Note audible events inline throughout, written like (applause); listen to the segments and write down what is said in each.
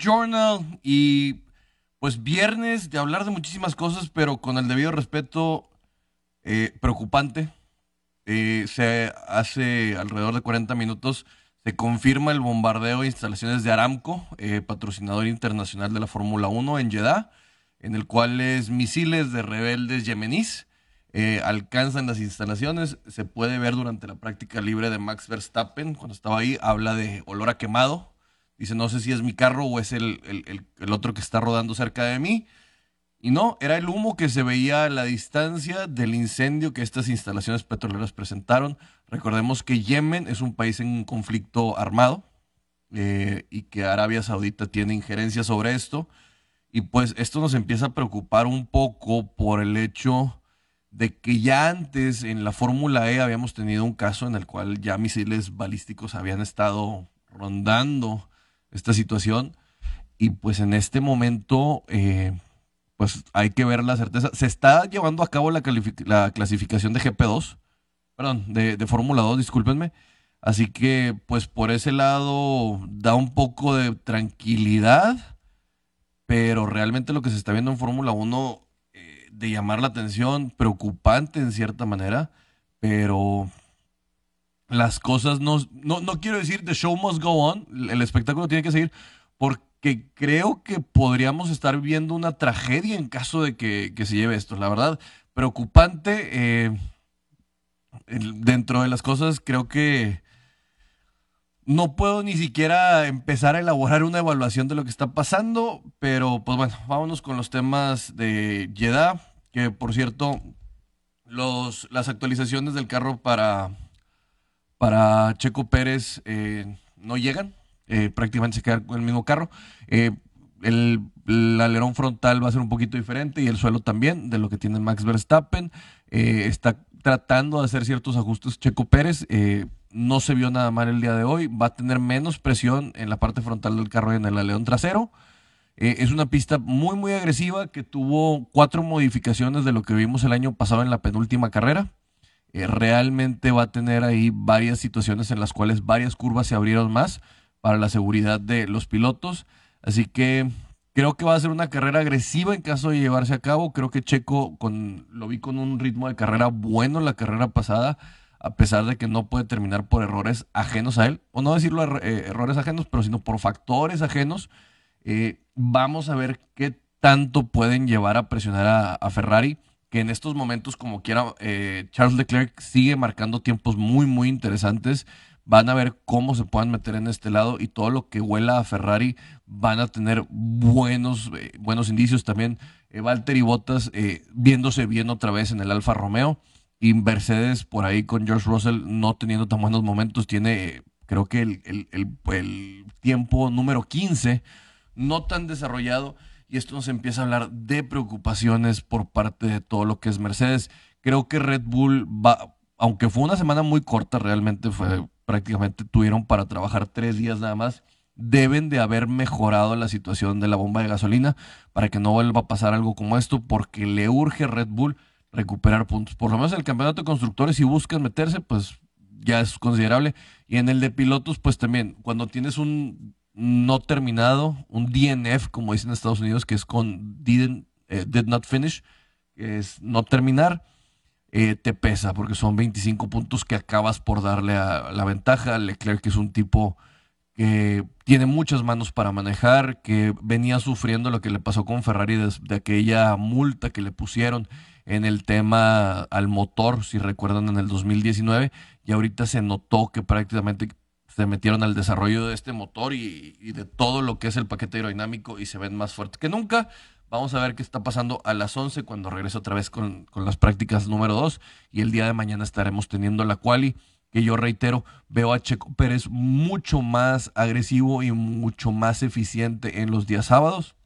Journal y pues viernes de hablar de muchísimas cosas, pero con el debido respeto eh, preocupante. Eh, se hace alrededor de 40 minutos se confirma el bombardeo de instalaciones de Aramco, eh, patrocinador internacional de la Fórmula 1 en Jeddah, en el cual misiles de rebeldes yemeníes alcanzan las instalaciones. Se puede ver durante la práctica libre de Max Verstappen, cuando estaba ahí, habla de olor a quemado Dice, no sé si es mi carro o es el, otro que está rodando cerca de mí. Y no, era el humo que se veía a la distancia del incendio que estas instalaciones petroleras presentaron. Recordemos que Yemen es un país en conflicto armado eh, y que Arabia Saudita tiene injerencia sobre esto. Y pues esto nos empieza a preocupar un poco por el hecho de que ya antes en la Fórmula E habíamos tenido un caso en el cual ya misiles balísticos habían estado rondando esta situación. Y pues en este momento, eh, pues hay que ver la certeza. Se está llevando a cabo la, la clasificación de GP2, perdón, de, de Fórmula 2, discúlpenme. Así que, pues por ese lado da un poco de tranquilidad, pero realmente lo que se está viendo en Fórmula 1 eh, de llamar la atención, preocupante en cierta manera, pero las cosas no, no, no quiero decir the show must go on, el espectáculo tiene que seguir, porque creo que podríamos estar viendo una tragedia en caso de que, se lleve esto. La verdad, preocupante. Eh, dentro de las cosas, creo que no puedo ni siquiera empezar a elaborar una evaluación de lo que está pasando, pero pues bueno, vámonos con los temas de Jeddah, que por cierto, los, las actualizaciones del carro para para Checo Pérez eh, no llegan, eh, prácticamente se queda con el mismo carro. Eh, el, alerón frontal va a ser un poquito diferente y el suelo también de lo que tiene Max Verstappen. está tratando de hacer ciertos ajustes Checo Pérez. no se vio nada mal el día de hoy. Va a tener menos presión en la parte frontal del carro y en el alerón trasero. es una pista muy, muy agresiva que tuvo cuatro modificaciones de lo que vimos el año pasado en la penúltima carrera. Eh, realmente va a tener ahí varias situaciones en las cuales varias curvas se abrieron más para la seguridad de los pilotos. Así que creo que va a ser una carrera agresiva en caso de llevarse a cabo. Creo que Checo con, lo vi con un ritmo de carrera bueno la carrera pasada, a pesar de que no puede terminar por errores ajenos a él, o no decirlo eh, errores ajenos, pero sino por factores ajenos. Eh, vamos a ver qué tanto pueden llevar a presionar a Ferrari que en estos momentos, como quiera, eh, Charles Leclerc sigue marcando tiempos muy, muy interesantes. Van a ver cómo se puedan meter en este lado y todo lo que huela a Ferrari van a tener buenos, eh, buenos indicios también. Eh, Valtteri Bottas eh, viéndose bien otra vez en el Alfa Romeo y Mercedes por ahí con George Russell no teniendo tan buenos momentos. Tiene, creo que el, el, el tiempo número 15 no tan desarrollado y esto nos empieza a hablar de preocupaciones por parte de todo lo que es Mercedes. Creo que Red Bull va, aunque fue una semana muy corta, realmente fue prácticamente tuvieron para trabajar tres días nada más. Deben de haber mejorado la situación de la bomba de gasolina para que no vuelva a pasar algo como esto, porque le urge Red Bull recuperar puntos. Por lo menos el campeonato de constructores, si buscan meterse, pues ya es considerable. Y en el de pilotos, pues también, cuando tienes un no terminado, un DNF, como dicen en Estados Unidos, que es con didn't, eh, did not finish, es no terminar, eh, te pesa, porque son 25 puntos que acabas por darle a la ventaja. Leclerc, es un tipo que tiene muchas manos para manejar, que venía sufriendo lo que le pasó con Ferrari de aquella multa que le pusieron en el tema al motor, si recuerdan, en el 2019, y ahorita se notó que prácticamente se metieron al desarrollo de este motor y, de todo lo que es el paquete aerodinámico y se ven más fuertes que nunca. Vamos a ver qué está pasando a las 11 cuando regrese otra vez con, las prácticas número 2 y el día de mañana estaremos teniendo la quali que yo reitero, veo a Checo Pérez mucho más agresivo y mucho más eficiente en los días sábados.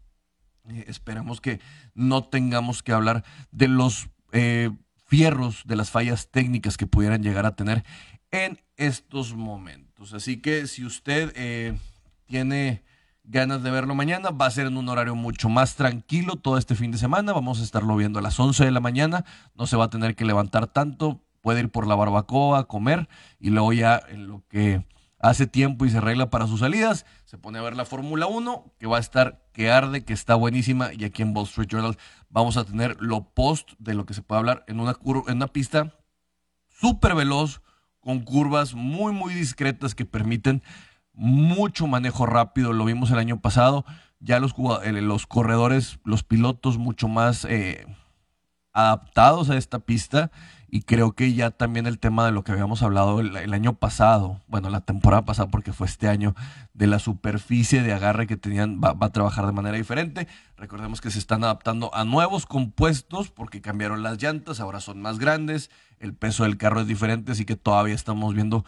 Eh, esperamos que no tengamos que hablar de los eh, fierros de las fallas técnicas que pudieran llegar a tener en estos momentos. Así que si usted eh, tiene ganas de verlo mañana, va a ser en un horario mucho más tranquilo todo este fin de semana. Vamos a estarlo viendo a las 11 de la mañana. No se va a tener que levantar tanto. Puede ir por la barbacoa a comer y luego ya en lo que hace tiempo y se arregla para sus salidas, se pone a ver la Fórmula 1, que va a estar que arde, que está buenísima, y aquí en Wall Street Journal vamos a tener lo post de lo que se puede hablar en una, en una pista súper veloz, con curvas muy, muy discretas que permiten mucho manejo rápido. Lo vimos el año pasado. Ya los, los corredores, los pilotos mucho más eh, adaptados a esta pista y creo que ya también el tema de lo que habíamos hablado el, año pasado, bueno, la temporada pasada porque fue este año, de la superficie de agarre que tenían, va, a trabajar de manera diferente. Recordemos que se están adaptando a nuevos compuestos porque cambiaron las llantas, ahora son más grandes, el peso del carro es diferente, así que todavía estamos viendo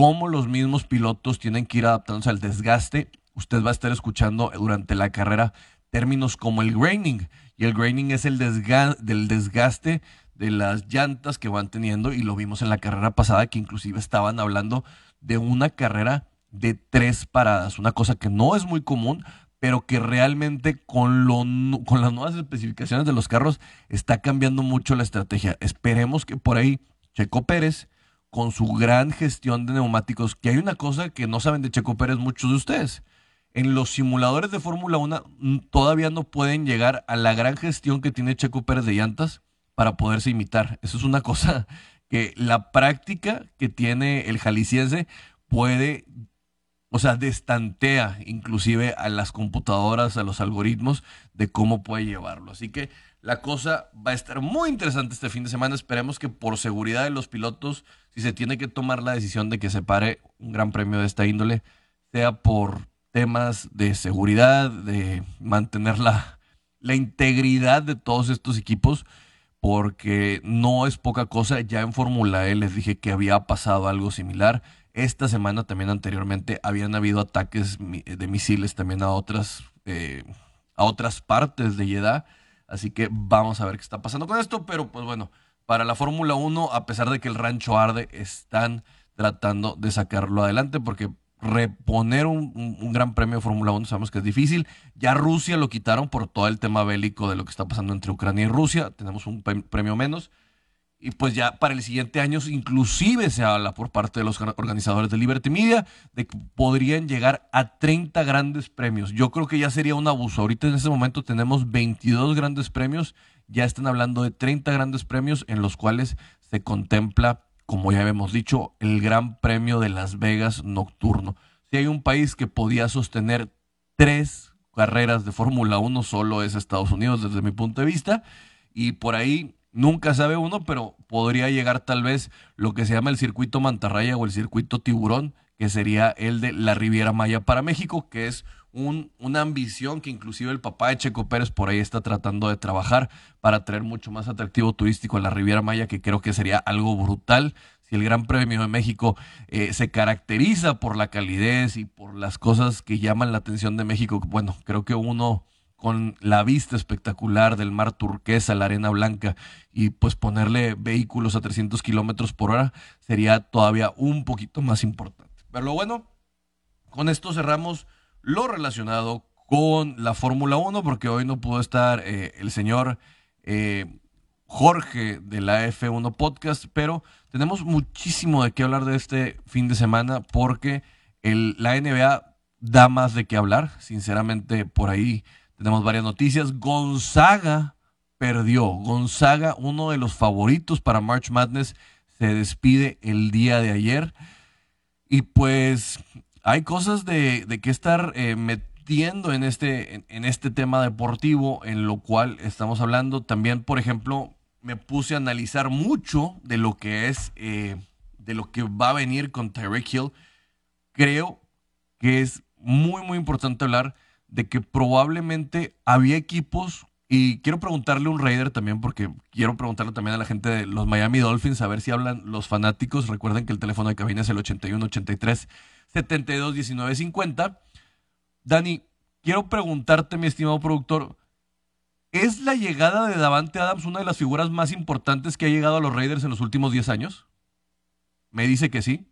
cómo los mismos pilotos tienen que ir adaptándose al desgaste. Usted va a estar escuchando durante la carrera términos como el graining, y el graining es el del desgaste de las llantas que van teniendo y lo vimos en la carrera pasada que inclusive estaban hablando de una carrera de tres paradas, una cosa que no es muy común, pero que realmente con, lo, con las nuevas especificaciones de los carros está cambiando mucho la estrategia. Esperemos que por ahí Checo Pérez, con su gran gestión de neumáticos, que hay una cosa que no saben de Checo Pérez muchos de ustedes. En los simuladores de Fórmula 1 mm, todavía no pueden llegar a la gran gestión que tiene Checo Pérez de llantas para poderse imitar. Eso es una (laughs) cosa que la práctica que tiene el jalisciense puede, o sea, destantea inclusive a las computadoras, a los algoritmos de cómo puede llevarlo. Así que la cosa va a estar muy interesante este fin de semana. Esperemos que por seguridad de los pilotos, si se tiene que tomar la decisión de que se pare un gran premio de esta índole, sea por temas de seguridad, de mantener la, la integridad de todos estos equipos porque no es poca cosa. Ya en Fórmula E les dije que había pasado algo similar. Esta semana también anteriormente habían habido ataques de misiles también a otras, eh, a otras partes de Jeddah. Así que vamos a ver qué está pasando con esto. Pero pues bueno, para la Fórmula 1, a pesar de que el rancho arde, están tratando de sacarlo adelante porque reponer un, gran premio de Fórmula 1 sabemos que es difícil. Ya Rusia lo quitaron por todo el tema bélico de lo que está pasando entre Ucrania y Rusia. Tenemos un premio menos. Y pues ya para el siguiente año inclusive se habla por parte de los organizadores de Liberty Media de que podrían llegar a 30 grandes premios. Yo creo que ya sería un abuso. Ahorita en este momento tenemos 22 grandes premios. Ya están hablando de 30 grandes premios en los cuales se contempla como ya habíamos dicho, el Gran Premio de Las Vegas nocturno. Si hay un país que podía sostener tres carreras de Fórmula 1, solo es Estados Unidos desde mi punto de vista. Y por ahí nunca sabe uno, pero podría llegar tal vez lo que se llama el circuito Mantarraya o el circuito Tiburón, que sería el de la Riviera Maya para México, que es un, una ambición que inclusive el papá de Checo Pérez por ahí está tratando de trabajar para traer mucho más atractivo turístico a la Riviera Maya, que creo que sería algo brutal si el Gran Premio de México eh, se caracteriza por la calidez y por las cosas que llaman la atención de México. Bueno, creo que uno con la vista espectacular del mar turquesa, la arena blanca, y pues ponerle vehículos a 300 kilómetros por hora sería todavía un poquito más importante. Pero lo bueno, con esto cerramos lo relacionado con la Fórmula 1, porque hoy no pudo estar eh, el señor eh, Jorge de la F1 Podcast, pero tenemos muchísimo de qué hablar de este fin de semana, porque el, la NBA da más de qué hablar. Sinceramente, por ahí tenemos varias noticias. Gonzaga perdió. Gonzaga, uno de los favoritos para March Madness, se despide el día de ayer. Y pues hay cosas de, de que estar eh, metiendo en este, en, este tema deportivo, en lo cual estamos hablando. También, por ejemplo, me puse a analizar mucho de lo que es, eh, de lo que va a venir con Tyreek Hill. Creo que es muy, muy importante hablar de que probablemente había equipos y quiero preguntarle a un Raider también, porque quiero preguntarle también a la gente de los Miami Dolphins, a ver si hablan los fanáticos. Recuerden que el teléfono de cabina es el 81 83 72 19 Dani, quiero preguntarte, mi estimado productor, ¿Es la llegada de Davante Adams una de las figuras más importantes que ha llegado a los Raiders en los últimos 10 años? Me dice que sí.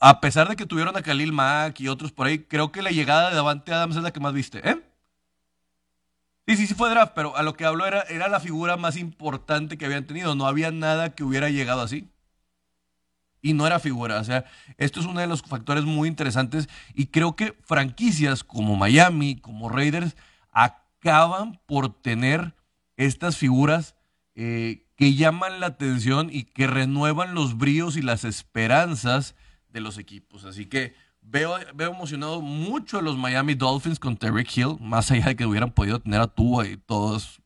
A pesar de que tuvieron a Khalil Mack y otros por ahí, creo que la llegada de Davante Adams es la que más viste, ¿eh? Sí, sí, sí fue draft, pero a lo que hablo era, era la figura más importante que habían tenido. No había nada que hubiera llegado así. Y no era figura. O sea, esto es uno de los factores muy interesantes. Y creo que franquicias como Miami, como Raiders, acaban por tener estas figuras eh, que llaman la atención y que renuevan los bríos y las esperanzas de los equipos. Así que veo, veo emocionado mucho a los Miami Dolphins con Terry Hill, más allá de que hubieran podido tener a Tua y todos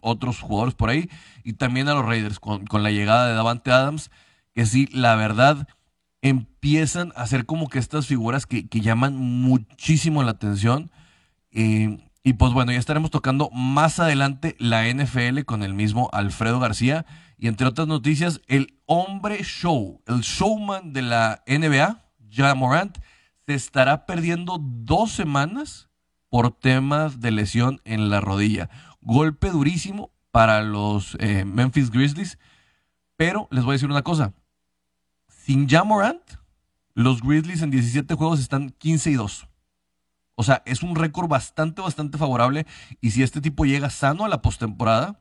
otros jugadores por ahí, y también a los Raiders con, la llegada de Davante Adams, que sí, la verdad, empiezan a ser como que estas figuras que, llaman muchísimo la atención. Eh, y pues bueno, ya estaremos tocando más adelante la NFL con el mismo Alfredo García. Y entre otras noticias, el hombre show, el showman de la NBA, Ja Morant, se estará perdiendo dos semanas por temas de lesión en la rodilla. Golpe durísimo para los eh, Memphis Grizzlies. Pero les voy a decir una cosa. Sin Ja Morant, los Grizzlies en 17 juegos están 15 y 2. O sea, es un récord bastante, bastante favorable. Y si este tipo llega sano a la postemporada,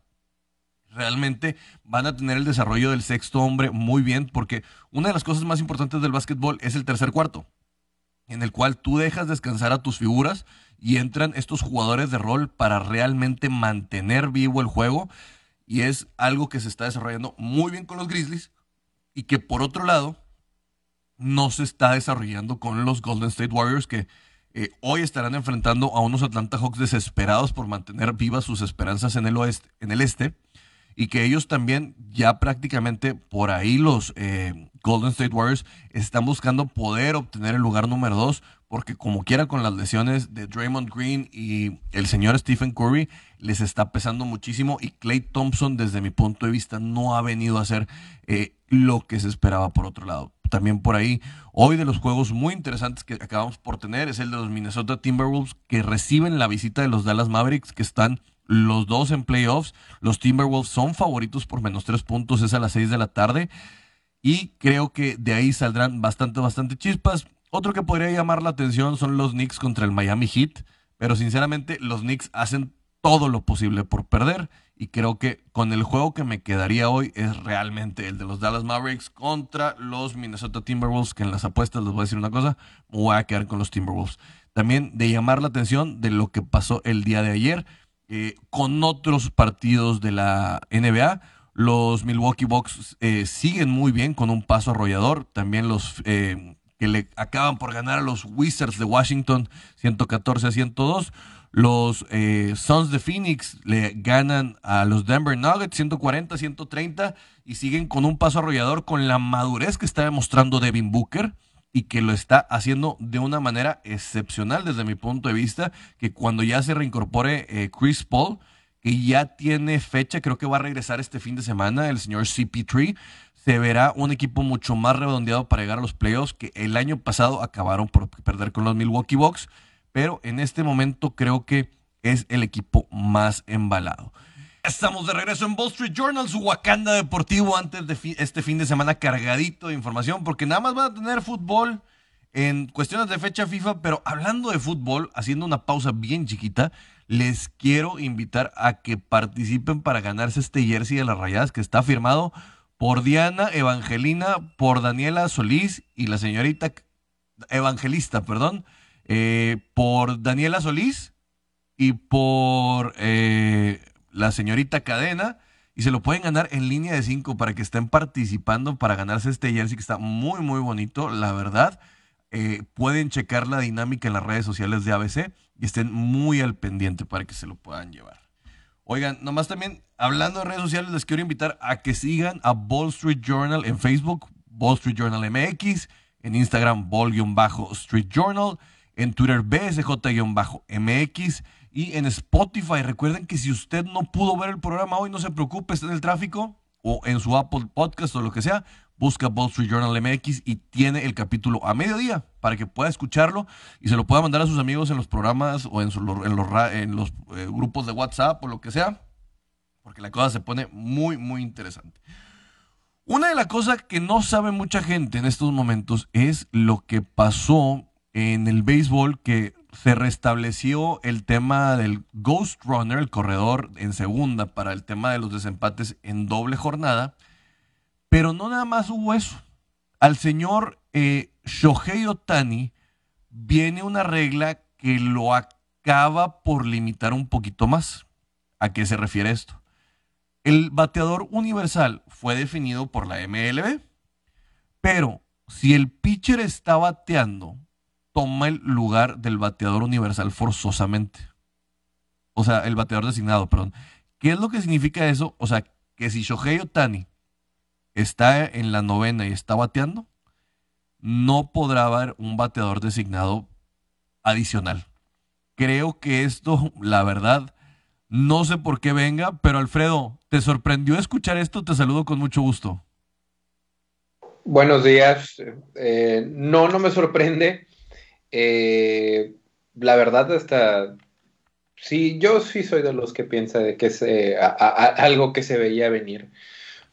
realmente van a tener el desarrollo del sexto hombre muy bien, porque una de las cosas más importantes del básquetbol es el tercer cuarto, en el cual tú dejas descansar a tus figuras y entran estos jugadores de rol para realmente mantener vivo el juego. Y es algo que se está desarrollando muy bien con los Grizzlies y que por otro lado no se está desarrollando con los Golden State Warriors que eh, hoy estarán enfrentando a unos Atlanta Hawks desesperados por mantener vivas sus esperanzas en el oeste, en el este, y que ellos también ya prácticamente por ahí los eh, Golden State Warriors están buscando poder obtener el lugar número dos, porque como quiera con las lesiones de Draymond Green y el señor Stephen Curry les está pesando muchísimo y Clay Thompson desde mi punto de vista no ha venido a hacer eh, lo que se esperaba por otro lado también por ahí. Hoy de los juegos muy interesantes que acabamos por tener es el de los Minnesota Timberwolves que reciben la visita de los Dallas Mavericks que están los dos en playoffs. Los Timberwolves son favoritos por menos tres puntos, es a las seis de la tarde. Y creo que de ahí saldrán bastante, bastante chispas. Otro que podría llamar la atención son los Knicks contra el Miami Heat. Pero sinceramente los Knicks hacen todo lo posible por perder. Y creo que con el juego que me quedaría hoy es realmente el de los Dallas Mavericks contra los Minnesota Timberwolves, que en las apuestas les voy a decir una cosa, me voy a quedar con los Timberwolves. También de llamar la atención de lo que pasó el día de ayer eh, con otros partidos de la NBA. Los Milwaukee Bucks eh, siguen muy bien con un paso arrollador. También los eh, que le acaban por ganar a los Wizards de Washington 114 a 102. Los eh, Suns de Phoenix le ganan a los Denver Nuggets 140-130 y siguen con un paso arrollador con la madurez que está demostrando Devin Booker y que lo está haciendo de una manera excepcional desde mi punto de vista, que cuando ya se reincorpore eh, Chris Paul, que ya tiene fecha, creo que va a regresar este fin de semana el señor CP3, se verá un equipo mucho más redondeado para llegar a los playoffs que el año pasado acabaron por perder con los Milwaukee Bucks pero en este momento creo que es el equipo más embalado. Estamos de regreso en Wall Street Journal, su Wakanda Deportivo, antes de este fin de semana cargadito de información, porque nada más van a tener fútbol en cuestiones de fecha FIFA, pero hablando de fútbol, haciendo una pausa bien chiquita, les quiero invitar a que participen para ganarse este jersey de las rayadas que está firmado por Diana Evangelina, por Daniela Solís y la señorita Evangelista, perdón. Eh, por Daniela Solís y por eh, la señorita Cadena. Y se lo pueden ganar en línea de 5 para que estén participando para ganarse este jersey que está muy, muy bonito, la verdad. Eh, pueden checar la dinámica en las redes sociales de ABC y estén muy al pendiente para que se lo puedan llevar. Oigan, nomás también hablando de redes sociales, les quiero invitar a que sigan a Wall Street Journal en Facebook, Wall Street Journal MX, en Instagram, Wall-Street Journal en Twitter BSJ-MX y en Spotify. Recuerden que si usted no pudo ver el programa hoy, no se preocupe, está en el tráfico o en su Apple Podcast o lo que sea, busca Wall Street Journal MX y tiene el capítulo a mediodía para que pueda escucharlo y se lo pueda mandar a sus amigos en los programas o en, los eh, grupos de WhatsApp o lo que sea, porque la cosa se pone muy, muy interesante. Una de las cosas que no sabe mucha gente en estos momentos es lo que pasó en el béisbol que se restableció el tema del Ghost Runner, el corredor en segunda para el tema de los desempates en doble jornada. Pero no nada más hubo eso. Al señor eh, Shohei Otani viene una regla que lo acaba por limitar un poquito más. ¿A qué se refiere esto? El bateador universal fue definido por la MLB, pero si el pitcher está bateando toma el lugar del bateador universal forzosamente. O sea, el bateador designado, perdón. ¿Qué es lo que significa eso? O sea, que si Shohei Otani está en la novena y está bateando, no podrá haber un bateador designado adicional. Creo que esto, la verdad, no sé por qué venga, pero Alfredo, ¿te sorprendió escuchar esto? Te saludo con mucho gusto. Buenos días. Eh, no, no me sorprende. Eh, la verdad, hasta. Sí, yo sí soy de los que piensa de que es algo que se veía venir.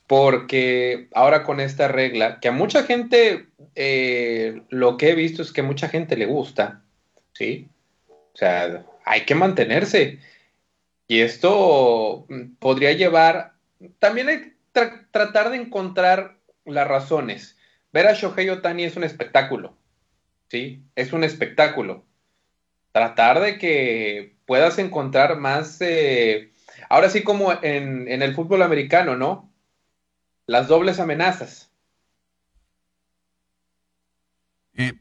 Porque ahora con esta regla, que a mucha gente eh, lo que he visto es que mucha gente le gusta, ¿sí? O sea, hay que mantenerse. Y esto podría llevar. También hay tratar de encontrar las razones. Ver a Shohei Otani es un espectáculo. ¿sí? Es un espectáculo. Tratar de que puedas encontrar más, eh, ahora sí como en, el fútbol americano, ¿no? Las dobles amenazas. Eh,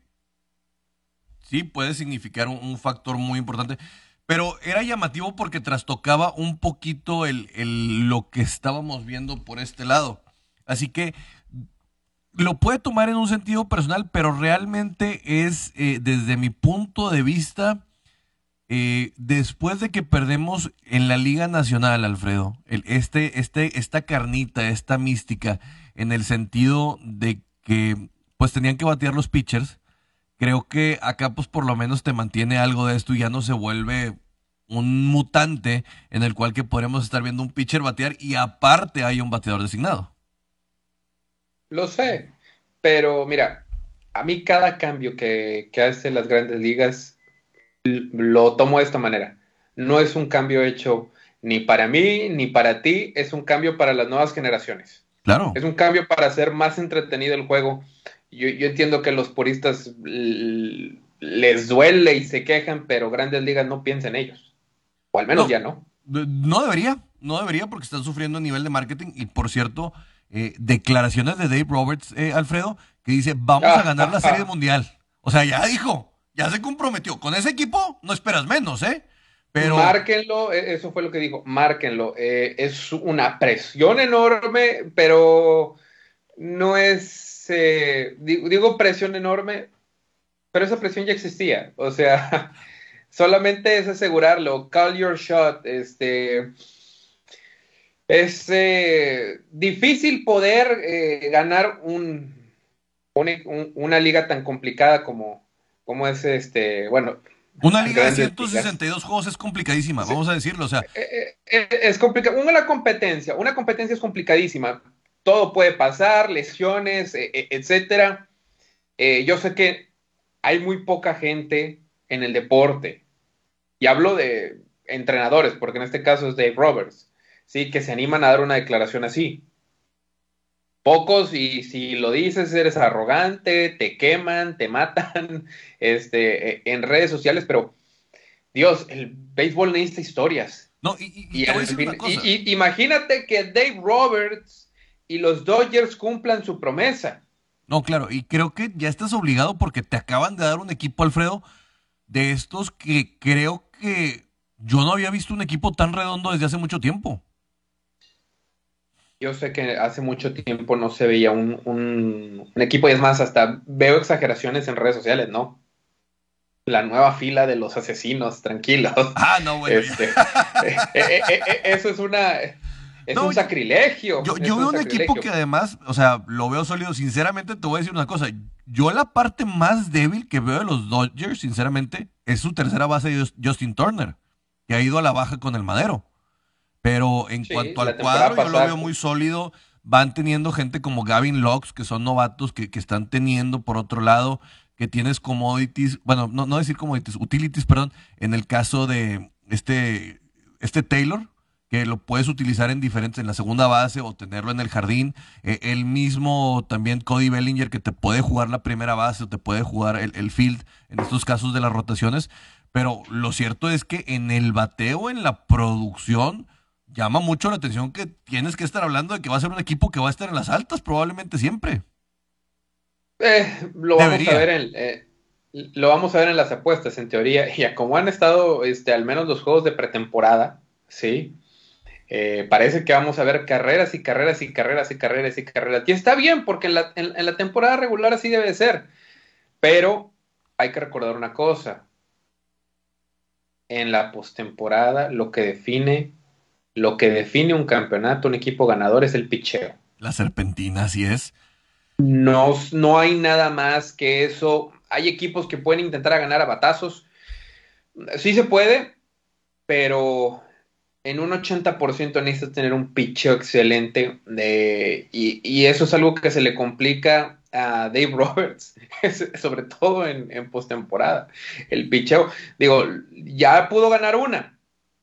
sí, puede significar un, factor muy importante. Pero era llamativo porque trastocaba un poquito el, lo que estábamos viendo por este lado. Así que lo puede tomar en un sentido personal, pero realmente es, eh, desde mi punto de vista, eh, después de que perdemos en la Liga Nacional, Alfredo, el, este, este, esta carnita, esta mística, en el sentido de que pues tenían que batear los pitchers, creo que acá pues por lo menos te mantiene algo de esto y ya no se vuelve un mutante en el cual que podremos estar viendo un pitcher batear y aparte hay un bateador designado. Lo sé, pero mira, a mí cada cambio que, que hacen las grandes ligas lo tomo de esta manera. No es un cambio hecho ni para mí ni para ti, es un cambio para las nuevas generaciones. Claro. Es un cambio para hacer más entretenido el juego. Yo, yo entiendo que los puristas les duele y se quejan, pero grandes ligas no piensan en ellos. O al menos ya no. No debería, no debería porque están sufriendo a nivel de marketing. Y por cierto, eh, declaraciones de Dave Roberts, eh, Alfredo, que dice, vamos a ganar la Serie Mundial. O sea, ya dijo, ya se comprometió. Con ese equipo no esperas menos, ¿eh? Pero... Márquenlo, e, eso fue lo que dijo, márquenlo. Eh, es una presión enorme, pero no es, digo presión enorme, pero esa presión ya existía. O sea, (laughs) solamente es asegurarlo. Call your shot, este es eh, difícil poder eh, ganar un, una liga tan complicada como, como es este, bueno. Una liga de 162 juegos es complicadísima, vamos a decirlo, o sea. Eh, es complicado, una competencia, una competencia es complicadísima, todo puede pasar, lesiones, e, e, etcétera. yo sé que hay muy poca gente en el deporte, y hablo de entrenadores, porque en este caso es Dave Roberts, ¿sí? Que se animan a dar una declaración así. Pocos, y si lo dices, eres arrogante, te queman, te matan (laughs) este, e, en redes sociales, pero Dios, el béisbol necesita historias. No, y, y, imagínate que Dave Roberts y los Dodgers cumplan su promesa. No, claro, y creo que ya estás obligado porque te acaban de dar un equipo, Alfredo, de estos que creo que yo no había visto un equipo tan redondo desde hace mucho tiempo. Yo sé que hace mucho tiempo no se veía un, equipo, y es más, hasta veo exageraciones en redes sociales, ¿no? La nueva fila de los asesinos, tranquilos. Ah, no, bueno. Este, eh, eh, eh, eso es una. es un sacrilegio. Yo, veo un equipo que además, o sea, lo veo sólido. Sinceramente, te voy a decir una cosa. Yo la parte más débil que veo de los Dodgers, sinceramente, es su tercera base, Justin Turner, que ha ido a la baja con el madero. Pero en cuanto al cuadro, yo lo veo muy sólido. Van teniendo gente como Gavin Locks, que son novatos, que, que están teniendo, por otro lado, que tienes commodities, bueno, no, no decir commodities, utilities, perdón, en el caso de este, este Taylor, que lo puedes utilizar en diferentes, en la segunda base o tenerlo en el jardín. Eh, el mismo también Cody Bellinger que te puede jugar la primera base o te puede jugar el, field en estos casos de las rotaciones. Pero lo cierto es que en el bateo, en la producción, llama mucho la atención que tienes que estar hablando de que va a ser un equipo que va a estar en las altas probablemente siempre. Eh, lo vamos a ver en, eh, lo vamos a ver en las apuestas, en teoría. (laughs) Y como han estado, este, al menos los juegos de pretemporada, sí, eh, parece que vamos a ver carreras y carreras y carreras y carreras y carreras. Y está bien, porque en la, en, la temporada regular así debe ser. Pero hay que recordar una cosa. En la postemporada, lo que define, lo que define un campeonato, un equipo ganador, es el picheo. La serpentina, así es. No, no hay nada más que eso. Hay equipos que pueden intentar ganar a batazos. Sí se puede, pero en un 80% necesitas tener un picheo excelente y, eso es algo que se le complica a Dave Roberts, (laughs) sobre todo en, en postemporada. El picheo, digo, ya pudo ganar una,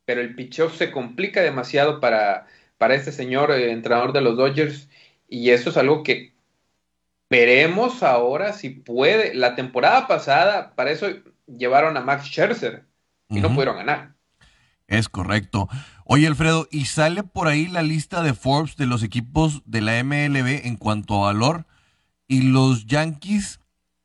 pero el picheo se complica demasiado para, para este señor eh, entrenador de los Dodgers y eso es algo que veremos ahora si puede. La temporada pasada, para eso llevaron a Max Scherzer y no pudieron ganar. Es correcto. Oye, Alfredo, y sale por ahí la lista de Forbes de los equipos de la MLB en cuanto a valor, y los Yankees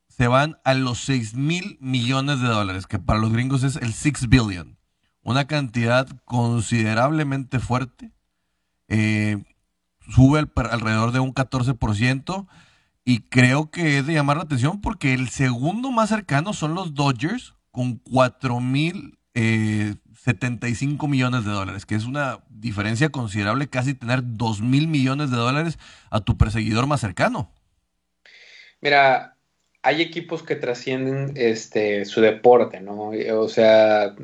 se van a los 6 mil millones de dólares, que para los gringos es el 6 billion. Una cantidad considerablemente fuerte. Eh, sube alrededor de un 14%. Y creo que es de llamar la atención porque el segundo más cercano son los Dodgers con 4 mil eh, 75 millones de dólares, que es una diferencia considerable, casi tener 2 mil millones de dólares a tu perseguidor más cercano. Mira, hay equipos que trascienden este, su deporte, ¿no? O sea,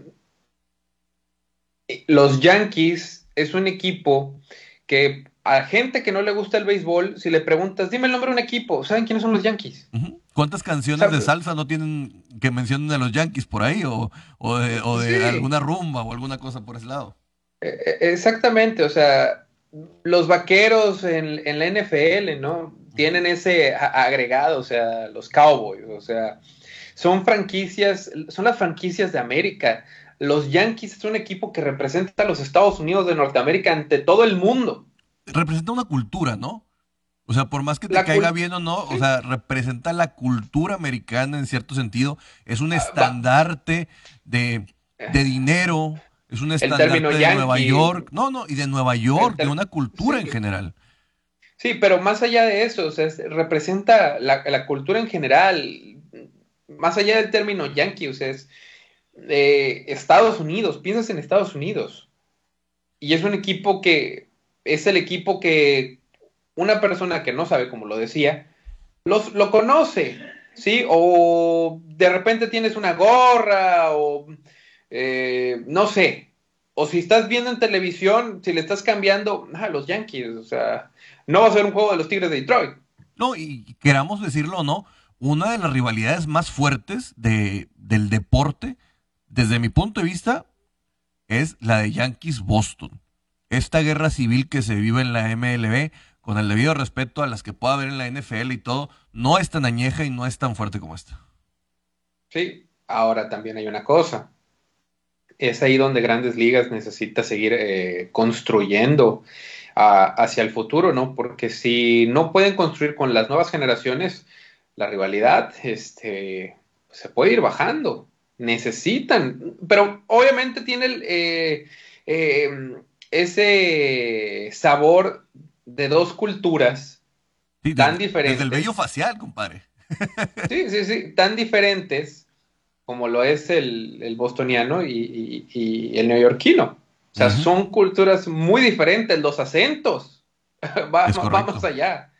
los Yankees es un equipo que a gente que no le gusta el béisbol, si le preguntas, dime el nombre de un equipo, ¿saben quiénes son los Yankees? ¿Cuántas canciones de salsa no tienen que mencionen a los Yankees por ahí? ¿O, de, alguna rumba o alguna cosa por ese lado? E, e, exactamente, o sea, los vaqueros en, la NFL, ¿no? Tienen ese agregado, o sea, los Cowboys, o sea, son franquicias, son las franquicias de América. Los Yankees es un equipo que representa a los Estados Unidos de Norteamérica ante todo el mundo representa una cultura, ¿no? O sea, por más que te caiga bien o no, o sea, representa la cultura americana en cierto sentido. Es un ah, estandarte de, dinero, es un estandarte de Nueva York. No, no, y de Nueva York, de una cultura en general. Sí, pero más allá de eso, o sea, representa la, cultura en general, más allá del término yankee, o sea, es Estados Unidos, piensas en Estados Unidos. Y es un equipo que es el equipo que una persona que no sabe, como lo decía, los, lo conoce, ¿sí? O de repente tienes una gorra o eh, no sé. O si estás viendo en televisión, si le estás cambiando, a ah, los Yankees, o sea, no va a ser un juego de los Tigres de Detroit. No, y queramos decirlo o no, una de las rivalidades más fuertes de, del deporte, desde mi punto de vista, es la de Yankees-Boston esta guerra civil que se vive en la MLB, con el debido respeto a las que pueda haber en la NFL y todo, no es tan añeja y no es tan fuerte como esta. Sí, ahora también hay una cosa. Es ahí donde Grandes Ligas necesita seguir eh, construyendo hacia el futuro, ¿no? Porque si no pueden construir con las nuevas generaciones, la rivalidad este, se puede ir bajando. Necesitan, pero obviamente tiene el, eh, eh, ese sabor de dos culturas tan diferentes. Desde el vello facial, compadre. (laughs) sí, sí, sí, tan diferentes como lo es el, bostoniano y, el neoyorquino. O sea, son culturas muy diferentes, los acentos. (laughs) vamos, allá.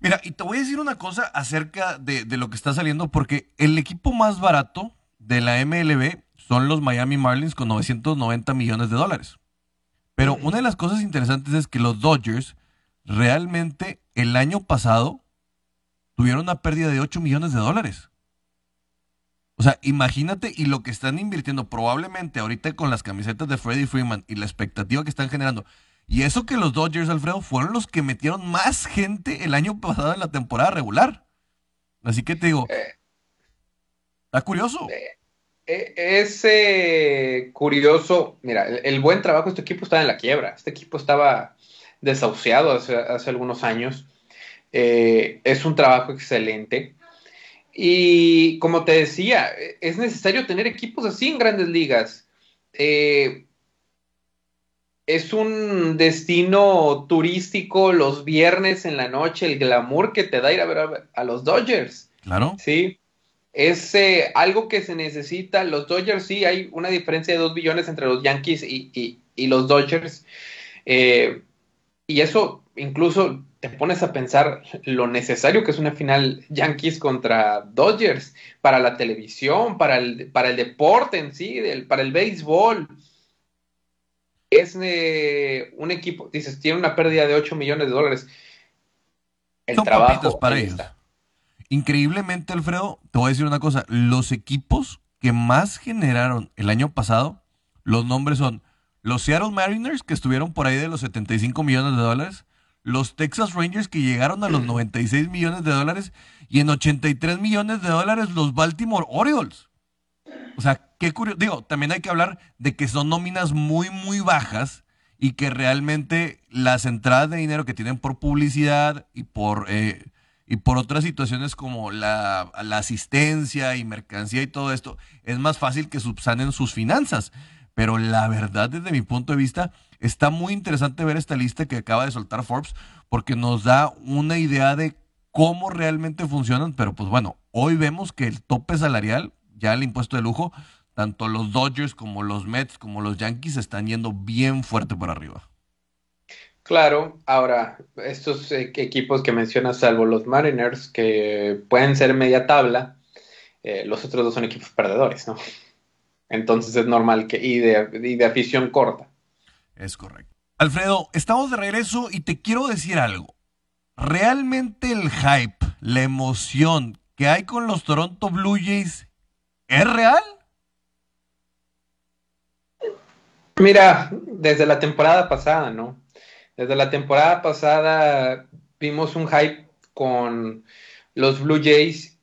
Mira, y te voy a decir una cosa acerca de, de, lo que está saliendo, porque el equipo más barato de la MLB son los Miami Marlins con 990 millones de dólares. Pero una de las cosas interesantes es que los Dodgers realmente el año pasado tuvieron una pérdida de 8 millones de dólares. O sea, imagínate y lo que están invirtiendo probablemente ahorita con las camisetas de Freddie Freeman y la expectativa que están generando. Y eso que los Dodgers, Alfredo, fueron los que metieron más gente el año pasado en la temporada regular. Así que te digo, eh. está curioso. Eh, e, es curioso, mira, el, buen trabajo de este equipo estaba en la quiebra. Este equipo estaba desahuciado hace, algunos años. Eh, es un trabajo excelente. Y como te decía, es necesario tener equipos así en grandes ligas. Eh, es un destino turístico los viernes en la noche, el glamour que te da ir a ver a, a los Dodgers. Claro. Sí es eh, algo que se necesita. Los Dodgers sí, hay una diferencia de dos billones entre los Yankees y, los Dodgers. Eh, y eso incluso te pones a pensar lo necesario que es una final Yankees contra Dodgers para la televisión, para el, para el deporte en sí, para el béisbol. Es eh, un equipo, dices, tiene una pérdida de 8 millones de dólares. El trabajo para ellos. Increíblemente, Alfredo, te voy a decir una cosa, los equipos que más generaron el año pasado, los nombres son los Seattle Mariners, que estuvieron por ahí de los 75 millones de dólares, los Texas Rangers, que llegaron a los 96 millones de dólares, y en 83 millones de dólares los Baltimore Orioles. O sea, qué curioso. Digo, también hay que hablar de que son nóminas muy, muy bajas y que realmente las entradas de dinero que tienen por publicidad y por eh, y por otras situaciones como la, asistencia y mercancía y todo esto, es más fácil que subsanen sus finanzas. Pero la verdad, desde mi punto de vista, está muy interesante ver esta lista que acaba de soltar Forbes, porque nos da una idea de cómo realmente funcionan. Pero pues bueno, hoy vemos que el tope salarial, ya el impuesto de lujo, tanto los Dodgers como los Mets como los Yankees están yendo bien fuerte por arriba. Claro, ahora, estos eh, equipos que mencionas, salvo los Mariners, que pueden ser media tabla, eh, los otros dos son equipos perdedores, ¿no? Entonces es normal que, y de, y de afición corta. Es correcto. Alfredo, estamos de regreso y te quiero decir algo. ¿Realmente el hype, la emoción que hay con los Toronto Blue Jays es real? Mira, desde la temporada pasada, ¿no? Desde la temporada pasada vimos un hype con los Blue Jays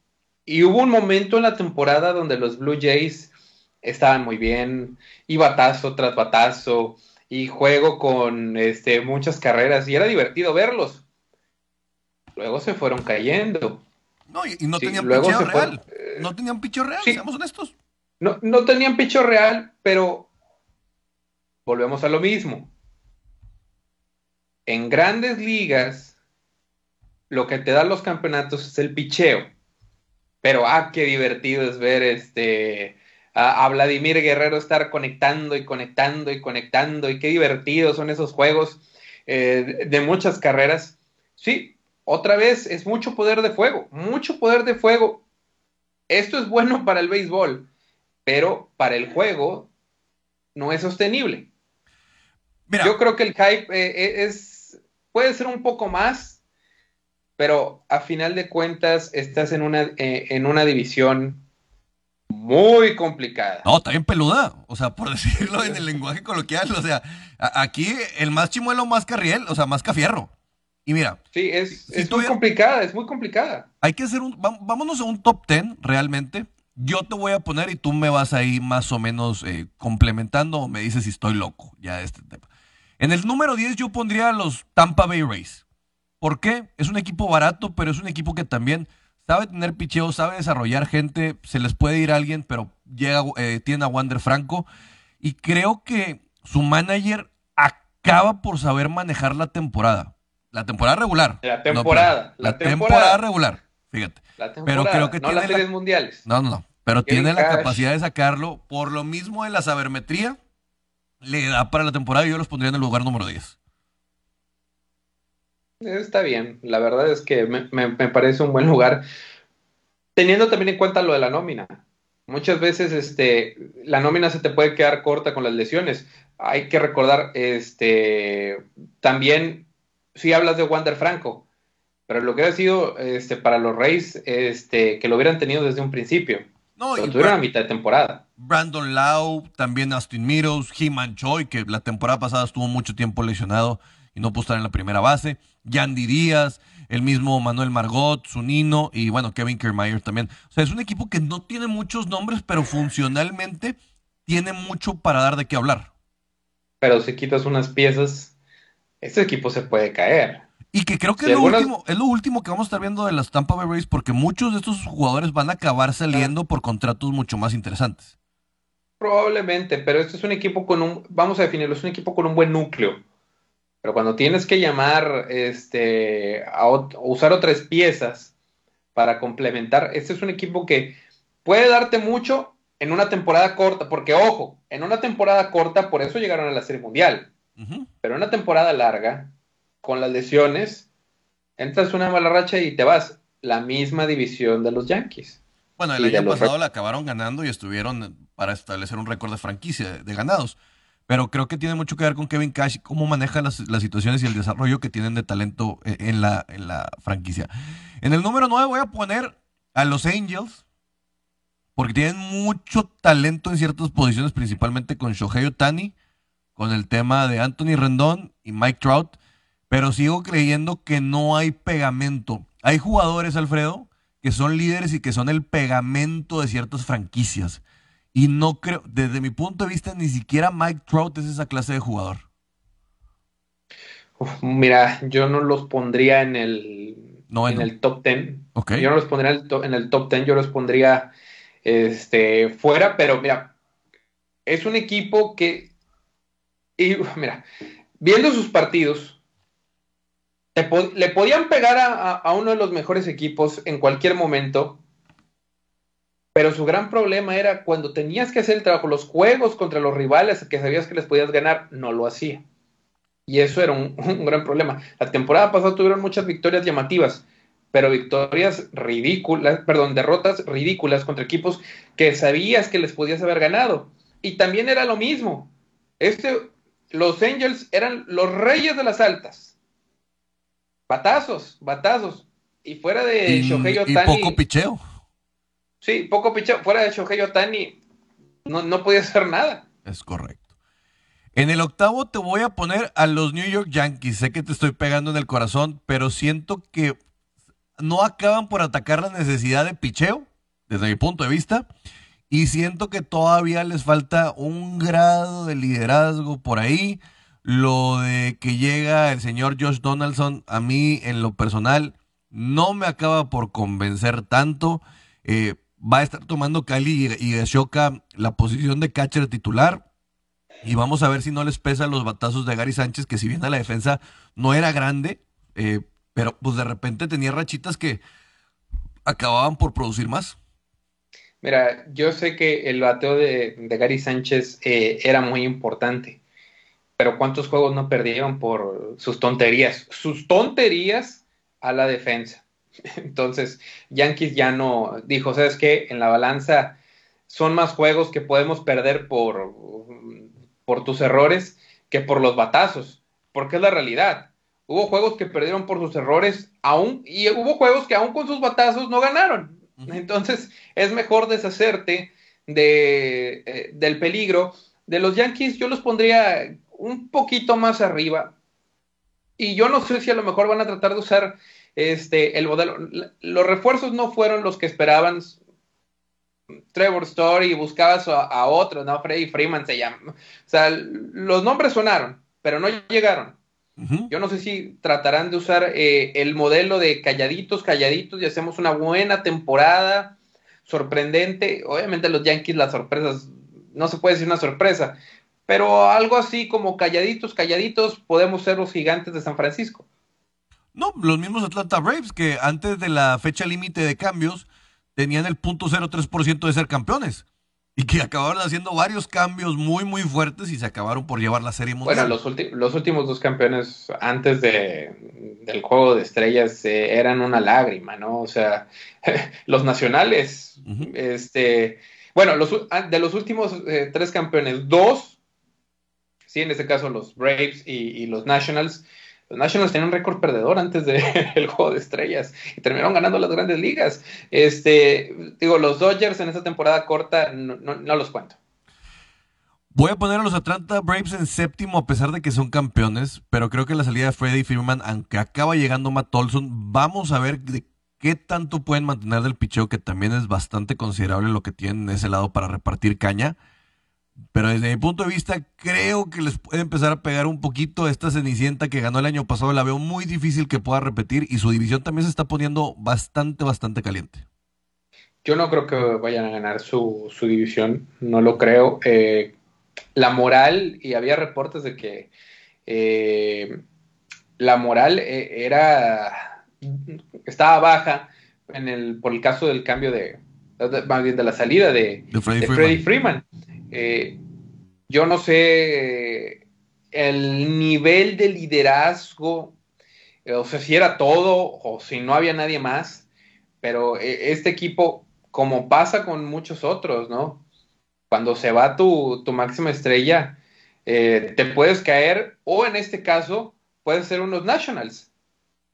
y hubo un momento en la temporada donde los Blue Jays estaban muy bien y batazo tras batazo y juego con este, muchas carreras y era divertido verlos. Luego se fueron cayendo. No, y, no tenían picheo real. No tenían picho real, seamos honestos. No, no tenían picho real, pero volvemos a lo mismo en grandes ligas, lo que te dan los campeonatos es el picheo. Pero, ah, qué divertido es ver este, a, Vladimir Guerrero estar conectando y conectando y conectando. Y qué divertidos son esos juegos eh, de muchas carreras. Sí, otra vez es mucho poder de fuego, mucho poder de fuego. Esto es bueno para el béisbol, pero para el juego no es sostenible. Yo creo que el hype eh, eh, es puede ser un poco más, pero a final de cuentas estás en una, eh, en una división muy complicada. No, está bien peluda, o sea, por (laughs) decirlo en el lenguaje coloquial, o sea, aquí el más chimuelo, más carriel, o sea, más cafierro. Y mira. Sí, es, muy complicada, es muy complicada. Hay que hacer un, vámonos a un top 10 realmente. Yo te voy a poner y tú me vas ahí más o menos eh, complementando o me dices si estoy loco ya de este tema. En el número 10 yo pondría a los Tampa Bay Rays. ¿Por qué? Es un equipo barato, pero es un equipo que también sabe tener picheo, sabe desarrollar gente, se les puede ir a alguien, pero llega, eh, tiene a Wander Franco. Y creo que su manager acaba por saber manejar la temporada. La temporada regular. La temporada. la, temporada. regular, fíjate. La temporada, pero creo que no las series mundiales. No, no, no. Pero tiene la capacidad de sacarlo por lo mismo de la sabermetría le da para la temporada y yo los pondría en el lugar número 10. Está bien, la verdad es que me, parece un buen lugar, teniendo también en cuenta lo de la nómina. Muchas veces este, la nómina se te puede quedar corta con las lesiones. Hay que recordar, este, también, si hablas de Wander Franco, pero lo que ha sido este, para los Reyes, este, que lo hubieran tenido desde un principio. No, lo tuvieron a mitad de temporada. Brandon Lau, también Austin Meadows, He-Man Choi, que la temporada pasada estuvo mucho tiempo lesionado y no pudo estar en la primera base. Yandy Díaz, el mismo Manuel Margot, Zunino y bueno, Kevin Kiermaier también. O sea, es un equipo que no tiene muchos nombres, pero funcionalmente tiene mucho para dar de qué hablar. Pero si quitas unas piezas, este equipo se puede caer. Y que creo que es, lo último, es lo último que vamos a estar viendo de las Tampa Bay Rays, porque muchos de estos jugadores van a acabar saliendo por contratos mucho más interesantes. Probablemente, pero este es un equipo con un, vamos a definirlo, es un equipo con un buen núcleo. Pero cuando tienes que llamar, este, a, usar otras piezas para complementar, este es un equipo que puede darte mucho en una temporada corta, porque ojo, en una temporada corta, por eso llegaron a la Serie Mundial. Pero en una temporada larga, con las lesiones, entras una mala racha y te vas. La misma división de los Yankees. Bueno, el año pasado la acabaron ganando y estuvieron para establecer un récord de franquicia de ganados. Pero creo que tiene mucho que ver con Kevin Cash, cómo maneja las, situaciones y el desarrollo que tienen de talento e, en la, en la franquicia. En el número 9 voy a poner a los Angels, porque tienen mucho talento en ciertas posiciones, principalmente con Shohei Otani, con el tema de Anthony Rendón y Mike Trout, pero sigo creyendo que no hay pegamento. Hay jugadores, Alfredo, que son líderes y que son el pegamento de ciertas franquicias. Y no creo, desde mi punto de vista, ni siquiera Mike Trout es esa clase de jugador. mira, yo no los pondría en el, en el top ten. Yo no los pondría en el, top, en el top ten, yo los pondría este, fuera, pero mira, es un equipo que, y, mira, viendo sus partidos, le, podían pegar a, uno de los mejores equipos en cualquier momento pero su gran problema era cuando tenías que hacer el trabajo, los juegos contra los rivales que sabías que les podías ganar, no lo hacía. Y eso era un, (laughs) gran problema. La temporada pasada tuvieron muchas victorias llamativas, pero victorias ridículas, perdón, derrotas ridículas contra equipos que sabías que les podías haber ganado. Y también era lo mismo. Este, los Angels eran los reyes de las altas. Batazos, batazos. Y fuera de Shohei Otani. Y poco picheo. Sí, poco picheo. Fuera de Shohei Otani, no, no podía hacer nada. Es correcto. En el octavo te voy a poner a los New York Yankees. Sé que te estoy pegando en el corazón, pero siento que no acaban por atacar la necesidad de picheo, desde mi punto de vista. Y siento que todavía les falta un grado de liderazgo por ahí. Lo de que llega el señor Josh Donaldson, a mí en lo personal, no me acaba por convencer tanto. Eh, va a estar tomando Cali y, Ashoka la posición de catcher titular. Y vamos a ver si no les pesan los batazos de Gary Sánchez, que si bien a la defensa no era grande, eh, pero pues de repente tenía rachitas que acababan por producir más. Mira, yo sé que el bateo de, Gary Sánchez eh, era muy importante, pero ¿cuántos juegos no perdieron por sus tonterías? Sus tonterías a la defensa. (laughs) Entonces, Yankees ya no dijo, ¿sabes qué? En la balanza son más juegos que podemos perder por, por tus errores que por los batazos, porque es la realidad. Hubo juegos que perdieron por sus errores, aún, y hubo juegos que aún con sus batazos no ganaron. Entonces, es mejor deshacerte de, eh, del peligro. De los Yankees, yo los pondría un poquito más arriba. Y yo no sé si a lo mejor van a tratar de usar este, el modelo, los refuerzos no fueron los que esperaban. Trevor Story, buscabas a, otro, ¿no? Freddy Freeman se llama. O sea, los nombres sonaron, pero no llegaron. Yo no sé si tratarán de usar eh, el modelo de calladitos, calladitos y hacemos una buena temporada sorprendente. Obviamente los Yankees las sorpresas, no se puede decir una sorpresa, pero algo así como calladitos, calladitos, podemos ser los gigantes de San Francisco. No, los mismos Atlanta Braves que antes de la fecha límite de cambios tenían el .03% de ser campeones. Y que acabaron haciendo varios cambios muy, muy fuertes y se acabaron por llevar la serie mundial. Bueno, los, los últimos dos campeones antes de, del juego de estrellas eh, eran una lágrima, ¿no? O sea, (laughs) los nacionales, este, bueno, los, ah, de los últimos eh, tres campeones, dos, sí, en este caso los Braves y los Nationals, los Nationals tenían un récord perdedor antes del (laughs) juego de estrellas y terminaron ganando las grandes ligas. Este, digo, los Dodgers en esta temporada corta no, los cuento. Voy a poner a los Atlanta Braves en séptimo a pesar de que son campeones, pero creo que la salida de Freddie Freeman, aunque acaba llegando Matt Olson, vamos a ver de qué tanto pueden mantener del picheo, que también es bastante considerable lo que tienen en ese lado para repartir caña. Pero desde mi punto de vista, creo que les puede empezar a pegar un poquito esta Cenicienta que ganó el año pasado. La veo muy difícil que pueda repetir y su división también se está poniendo bastante, bastante caliente. Yo no creo que vayan a ganar su, división, no lo creo. Eh, la moral, y había reportes de que eh, la moral eh, era estaba baja en el, por el caso del cambio de, de, la salida de, Freddie Freeman. Eh, yo no sé el nivel de liderazgo, eh, o sea, si era todo o si no había nadie más, pero eh, este equipo, como pasa con muchos otros, ¿no? Cuando se va tu, máxima estrella, te puedes caer, o en este caso, puedes ser unos Nationals.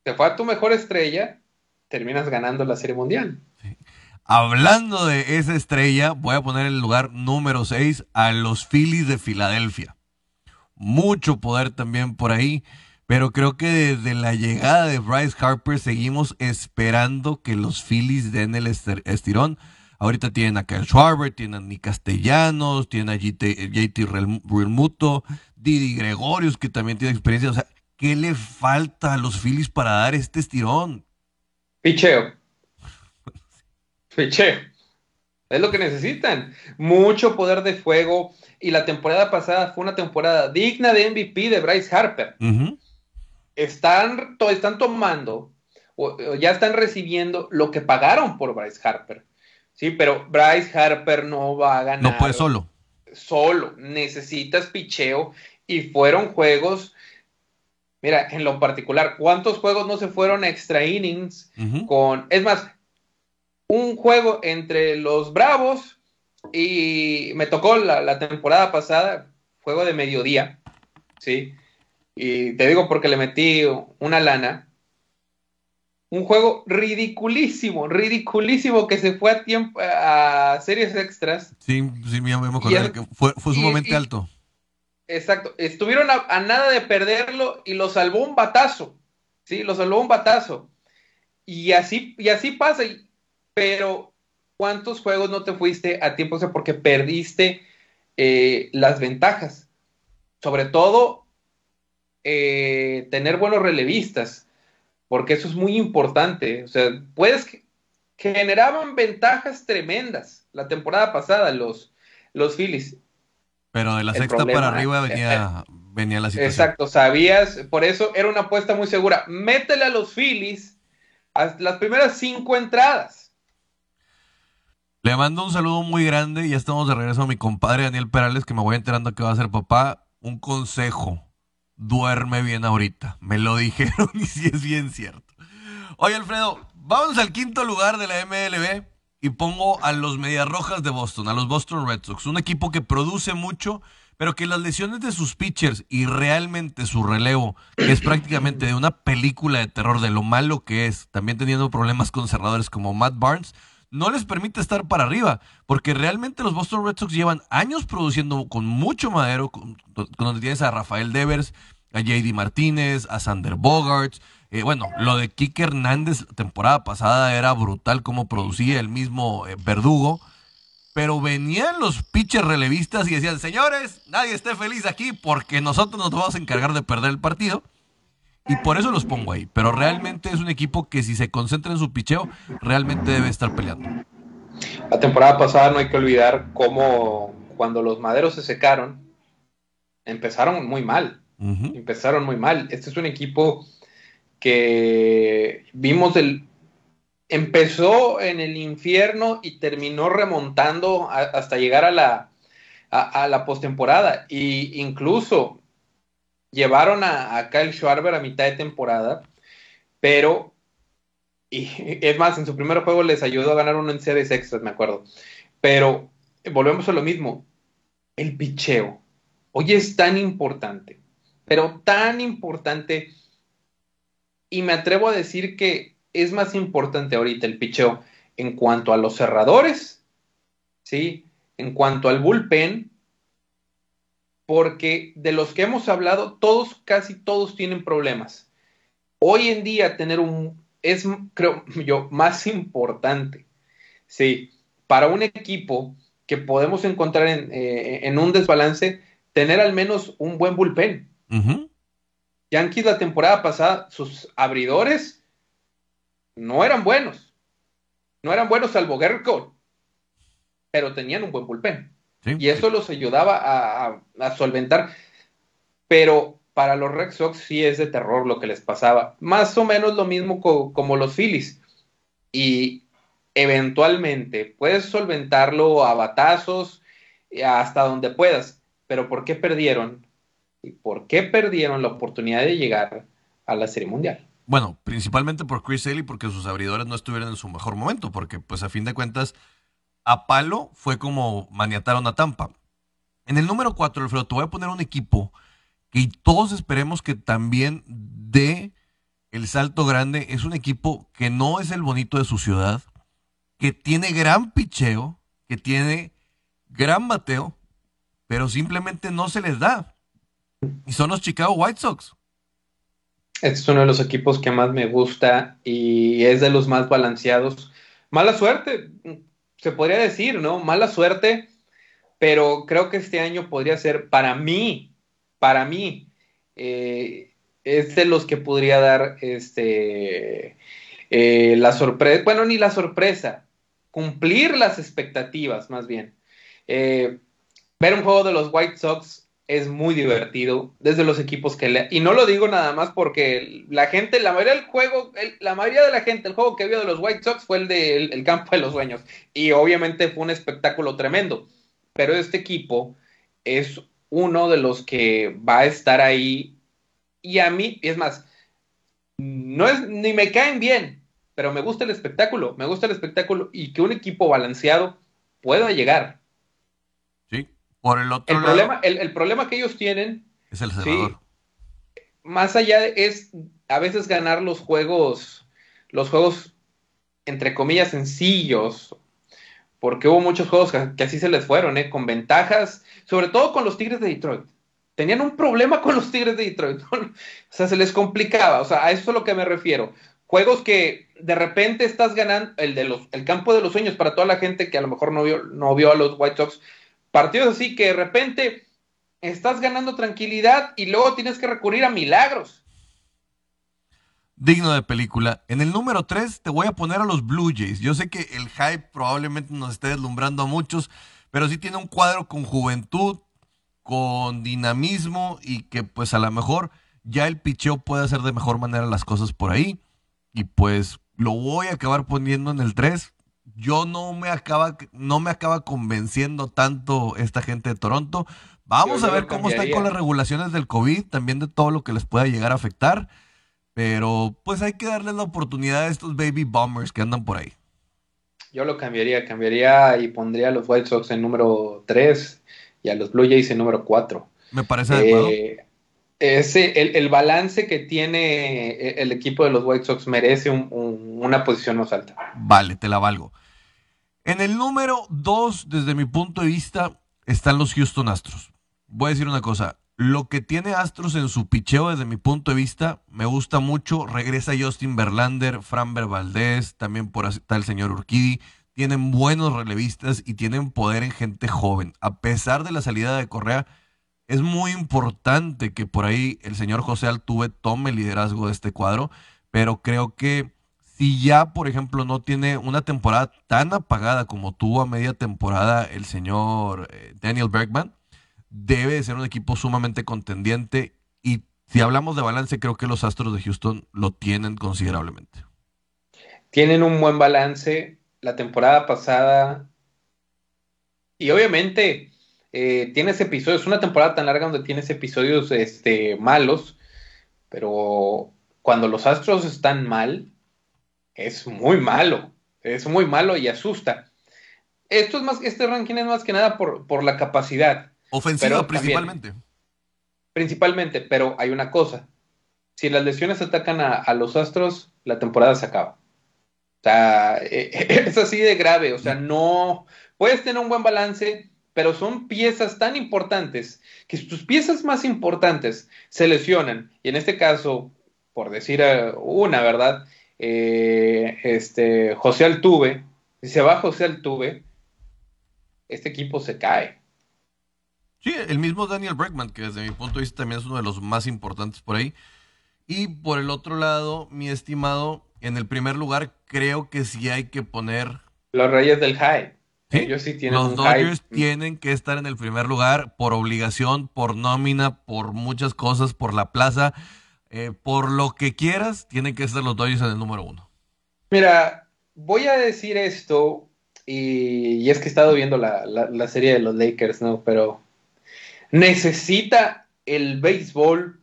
Te fue a tu mejor estrella, terminas ganando la Serie Mundial. Hablando de esa estrella, voy a poner en el lugar número 6 a los Phillies de Filadelfia. Mucho poder también por ahí, pero creo que desde la llegada de Bryce Harper seguimos esperando que los Phillies den el estirón. Ahorita tienen a Kyle Schwarber, tienen a Nick Castellanos, tienen a JT Realmuto, Didi Gregorius, que también tiene experiencia. O sea, ¿qué le falta a los Phillies para dar este estirón? Picheo. Ficheo. Es lo que necesitan. Mucho poder de fuego. Y la temporada pasada fue una temporada digna de MVP de Bryce Harper. están, están tomando, o, ya están recibiendo lo que pagaron por Bryce Harper. Sí, pero Bryce Harper no va a ganar. No puede solo. Solo. Necesitas picheo. Y fueron juegos. Mira, en lo particular, ¿cuántos juegos no se fueron extra innings con. Es más, un juego entre los Bravos y me tocó la, temporada pasada, juego de mediodía, ¿sí? Y te digo porque le metí una lana. Un juego ridiculísimo, ridiculísimo que se fue a tiempo a series extras. Sí, sí, me acuerdo que fue, sumamente alto. Exacto, estuvieron a, a, nada de perderlo y lo salvó un batazo, sí, lo salvó un batazo. Y así, y así pasa. Y pero ¿cuántos juegos no te fuiste a tiempo? O sea, porque perdiste eh, las ventajas. Sobre todo, eh, tener buenos relevistas, porque eso es muy importante. O sea, puedes que generaban ventajas tremendas la temporada pasada los, los Phillies. Pero de la sexta para arriba venía, eh, venía la situación. Exacto, sabías, por eso era una apuesta muy segura. Métele a los Phillies a las primeras cinco entradas le mando un saludo muy grande. Ya estamos de regreso a mi compadre Daniel Perales, que me voy enterando que va a ser papá. Un consejo. Duerme bien ahorita. Me lo (laughs) dijeron y sí es bien cierto. Oye, Alfredo, vamos al quinto lugar de la MLB y pongo a los Medias Rojas de Boston, a los Boston Red Sox. Un equipo que produce mucho, pero que las lesiones de sus pitchers y realmente su relevo, es prácticamente de una película de terror, de lo malo que es, también teniendo problemas con cerradores como Matt Barnes, no les permite estar para arriba, porque realmente los Boston Red Sox llevan años produciendo con mucho madero, con, donde tienes a Rafael Devers, a JD Martínez, a Sander Bogarts. Eh, bueno, lo de Kike Hernández la temporada pasada era brutal como producía el mismo eh, Verdugo. Pero venían los pitchers relevistas y decían, señores, nadie esté feliz aquí porque nosotros nos vamos a encargar de perder el partido. Y por eso los pongo ahí. Pero realmente es un equipo que si se concentra en su picheo, realmente debe estar peleando. La temporada pasada no hay que olvidar cómo cuando los maderos se secaron, empezaron muy mal. Empezaron muy mal. Este es un equipo que vimos el, empezó en el infierno y terminó remontando hasta llegar a la, a, la postemporada. Y incluso llevaron a, Kyle Schwarber a mitad de temporada, pero, y (laughs) es más, en su primer juego les ayudó a ganar uno en series extras, me acuerdo. Pero volvemos a lo mismo, el picheo. Hoy es tan importante, pero tan importante, y me atrevo a decir que es más importante ahorita el picheo en cuanto a los cerradores, ¿sí? En cuanto al bullpen, porque de los que hemos hablado, todos, casi todos tienen problemas. Hoy en día tener un, es, creo (laughs) yo, más importante, ¿sí? Para un equipo que podemos encontrar en, eh, un desbalance, tener al menos un buen bullpen. Yankees la temporada pasada, sus abridores no eran buenos. No eran buenos salvo Code, pero tenían un buen bullpen. Y eso los ayudaba a, solventar. Pero para los Red Sox sí es de terror lo que les pasaba. Más o menos lo mismo como los Phillies. Y eventualmente puedes solventarlo a batazos hasta donde puedas. Pero ¿por qué perdieron? ¿Y por qué perdieron la oportunidad de llegar a la Serie Mundial? Bueno, principalmente por Chris Haley, porque sus abridores no estuvieron en su mejor momento, porque pues a fin de cuentas, a palo fue como maniataron a Tampa. En el número 4, Alfredo, te voy a poner un equipo que todos esperemos que también dé el salto grande. Es un equipo que no es el bonito de su ciudad, que tiene gran picheo, que tiene gran bateo, pero simplemente no se les da. Y son los Chicago White Sox. Este es uno de los equipos que más me gusta y es de los más balanceados. Mala suerte, se podría decir, ¿no? Mala suerte, pero creo que este año podría ser para mí, para mí, eh, es de los que podría dar este eh, la sorpresa, bueno, ni la sorpresa, cumplir las expectativas más bien. Eh, ver un juego de los White Sox es muy divertido desde los equipos que le... Y no lo digo nada más porque la gente, la mayoría del juego, la mayoría de la gente, el juego que vio de los White Sox fue el del de, campo de los sueños. Y obviamente fue un espectáculo tremendo. Pero este equipo es uno de los que va a estar ahí. Y a mí, es más, no es, ni me caen bien, pero me gusta el espectáculo, me gusta el espectáculo y que un equipo balanceado pueda llegar por el otro el Problema, el, problema que ellos tienen. Es el cerrador. más allá es a veces ganar los juegos, los juegos entre comillas sencillos, porque hubo muchos juegos que, así se les fueron, ¿eh? con ventajas, sobre todo con los Tigres de Detroit. Tenían un problema con los Tigres de Detroit. o sea, se les complicaba. O sea, a eso es a lo que me refiero. Juegos que de repente estás ganando, el de los, el campo de los sueños para toda la gente que a lo mejor no vio, no vio a los White Sox, Partidos así que de repente estás ganando tranquilidad y luego tienes que recurrir a milagros. Digno de película. En el número 3 te voy a poner a los Blue Jays. Yo sé que el hype probablemente nos esté deslumbrando a muchos, pero sí tiene un cuadro con juventud, con dinamismo y que pues a lo mejor ya el picheo puede hacer de mejor manera las cosas por ahí. Y pues lo voy a acabar poniendo en el 3 yo no me acaba, no me acaba convenciendo tanto esta gente de Toronto. Vamos a ver cómo están con las regulaciones del COVID, también de todo lo que les pueda llegar a afectar. Pero pues hay que darles la oportunidad a estos baby bombers que andan por ahí. Yo lo cambiaría, cambiaría y pondría a los White Sox en número 3 y a los Blue Jays en número 4. Me parece adecuado. Eh, ese, el, balance que tiene el equipo de los White Sox merece una posición más alta. Vale, te la valgo. En el número 2, desde mi punto de vista, están los Houston Astros. Voy a decir una cosa. Lo que tiene Astros en su picheo, desde mi punto de vista, me gusta mucho. Regresa Justin Verlander, Framber Valdez, también por está el señor Urquidi. Tienen buenos relevistas y tienen poder en gente joven. A pesar de la salida de Correa, es muy importante que por ahí el señor José Altuve tome el liderazgo de este cuadro, pero creo que si ya, por ejemplo, no tiene una temporada tan apagada como tuvo a media temporada el señor eh, Daniel Bergman, debe de ser un equipo sumamente contendiente y si hablamos de balance, creo que los Astros de Houston lo tienen considerablemente. tienen un buen balance. La temporada pasada, y obviamente eh, tienes episodios, una temporada tan larga donde tienes episodios este, malos, pero cuando los Astros están mal, es muy malo, es muy malo y asusta. Esto es más, este ranking es más que nada por, por la capacidad. Ofensiva principalmente. principalmente, pero hay una cosa. Si las lesiones atacan a, los Astros, la temporada se acaba. O sea, (laughs) es así de grave. O sea, no puedes tener un buen balance, pero son piezas tan importantes que si tus piezas más importantes se lesionan, y en este caso, por decir eh, una, ¿verdad? Eh, este, José Altuve, si se va José Altuve, este equipo se cae. Sí, el mismo Daniel Bregman, que desde mi punto de vista también es uno de los más importantes por ahí. Y por el otro lado, mi estimado, en el primer lugar creo que sí hay que poner... Los Reyes del High. Ellos sí tienen Los Dodgers tienen que estar en el primer lugar por obligación, por nómina, por muchas cosas, por la plaza. Eh, por lo que quieras, tienen que estar los Dodgers en el número uno. Mira, voy a decir esto, y, es que he estado viendo la, la, serie de los Lakers, ¿no? Pero necesita el béisbol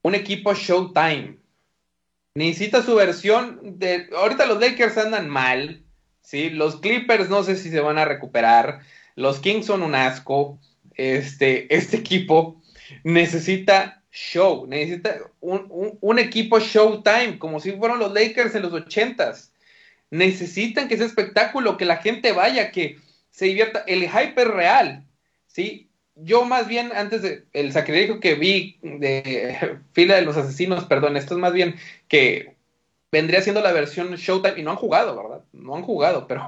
un equipo Showtime. Necesita su versión de... Ahorita los Lakers andan mal, ¿sí? Los Clippers no sé si se van a recuperar. Los Kings son un asco. Este, este equipo necesita show, necesita un, equipo showtime, como si fueron los Lakers en los ochentas. Necesitan que ese espectáculo, que la gente vaya, que se divierta. El hype es real, ¿sí? Yo más bien, antes del el sacrilegio que vi de (laughs) Fila de los Asesinos, perdón, esto es más bien que vendría siendo la versión Showtime, y no han jugado, ¿verdad? No han jugado, (laughs) pero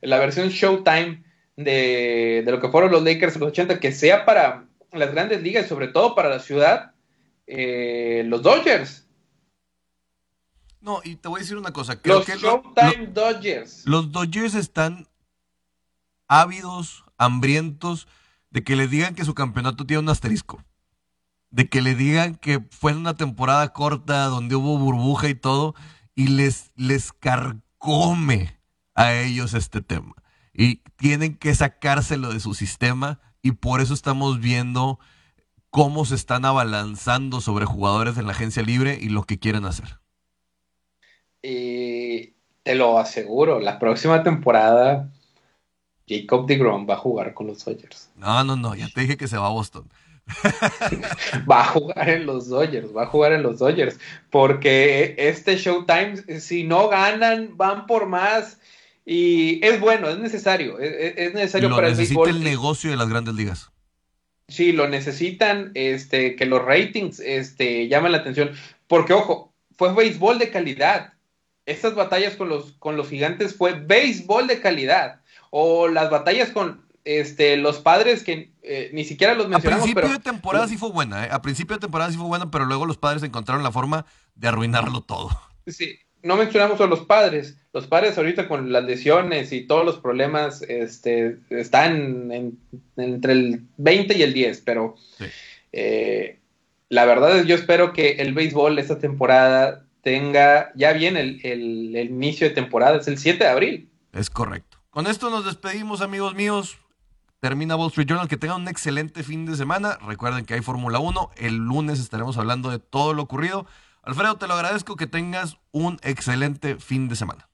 la versión Showtime de, de lo que fueron los Lakers en los 80, que sea para las grandes ligas y sobre todo para la ciudad, eh, los Dodgers. No, y te voy a decir una cosa. los Showtime Dodgers. Los Dodgers están ávidos, hambrientos de que le digan que su campeonato tiene un asterisco. De que le digan que fue en una temporada corta donde hubo burbuja y todo, y les, les carcome a ellos este tema. Y tienen que sacárselo de su sistema, y por eso estamos viendo cómo se están abalanzando sobre jugadores en la agencia libre y lo que quieren hacer. Y te lo aseguro, la próxima temporada Jacob DeGrom va a jugar con los Dodgers. No, no, no, ya te dije que se va a Boston. (laughs) va a jugar en los Dodgers, va a jugar en los Dodgers, porque este Showtime, si no ganan, van por más y es bueno, es necesario, es, necesario para el béisbol. el negocio de las grandes ligas. Sí, lo necesitan, este, que los ratings este, llamen la atención. Porque, ojo, fue béisbol de calidad. Estas batallas con los, con los gigantes fue béisbol de calidad. O las batallas con este, los padres que eh, ni siquiera los mencionamos. A principio de temporada sí fue buena, ¿eh? A principio de temporada sí fue buena, pero luego los padres encontraron la forma de arruinarlo todo. Sí, no mencionamos a los padres. Los padres ahorita con las lesiones y todos los problemas este, están entre el 20 y el 10, pero eh, la verdad es yo espero que el béisbol esta temporada tenga, ya viene el, el, inicio de temporada, es el 7 de abril. Es correcto. Con esto nos despedimos amigos míos. Termina Wall Street Journal. Que tengan un excelente fin de semana. Recuerden que hay Fórmula 1. El lunes estaremos hablando de todo lo ocurrido. Alfredo, te lo agradezco, que tengas un excelente fin de semana.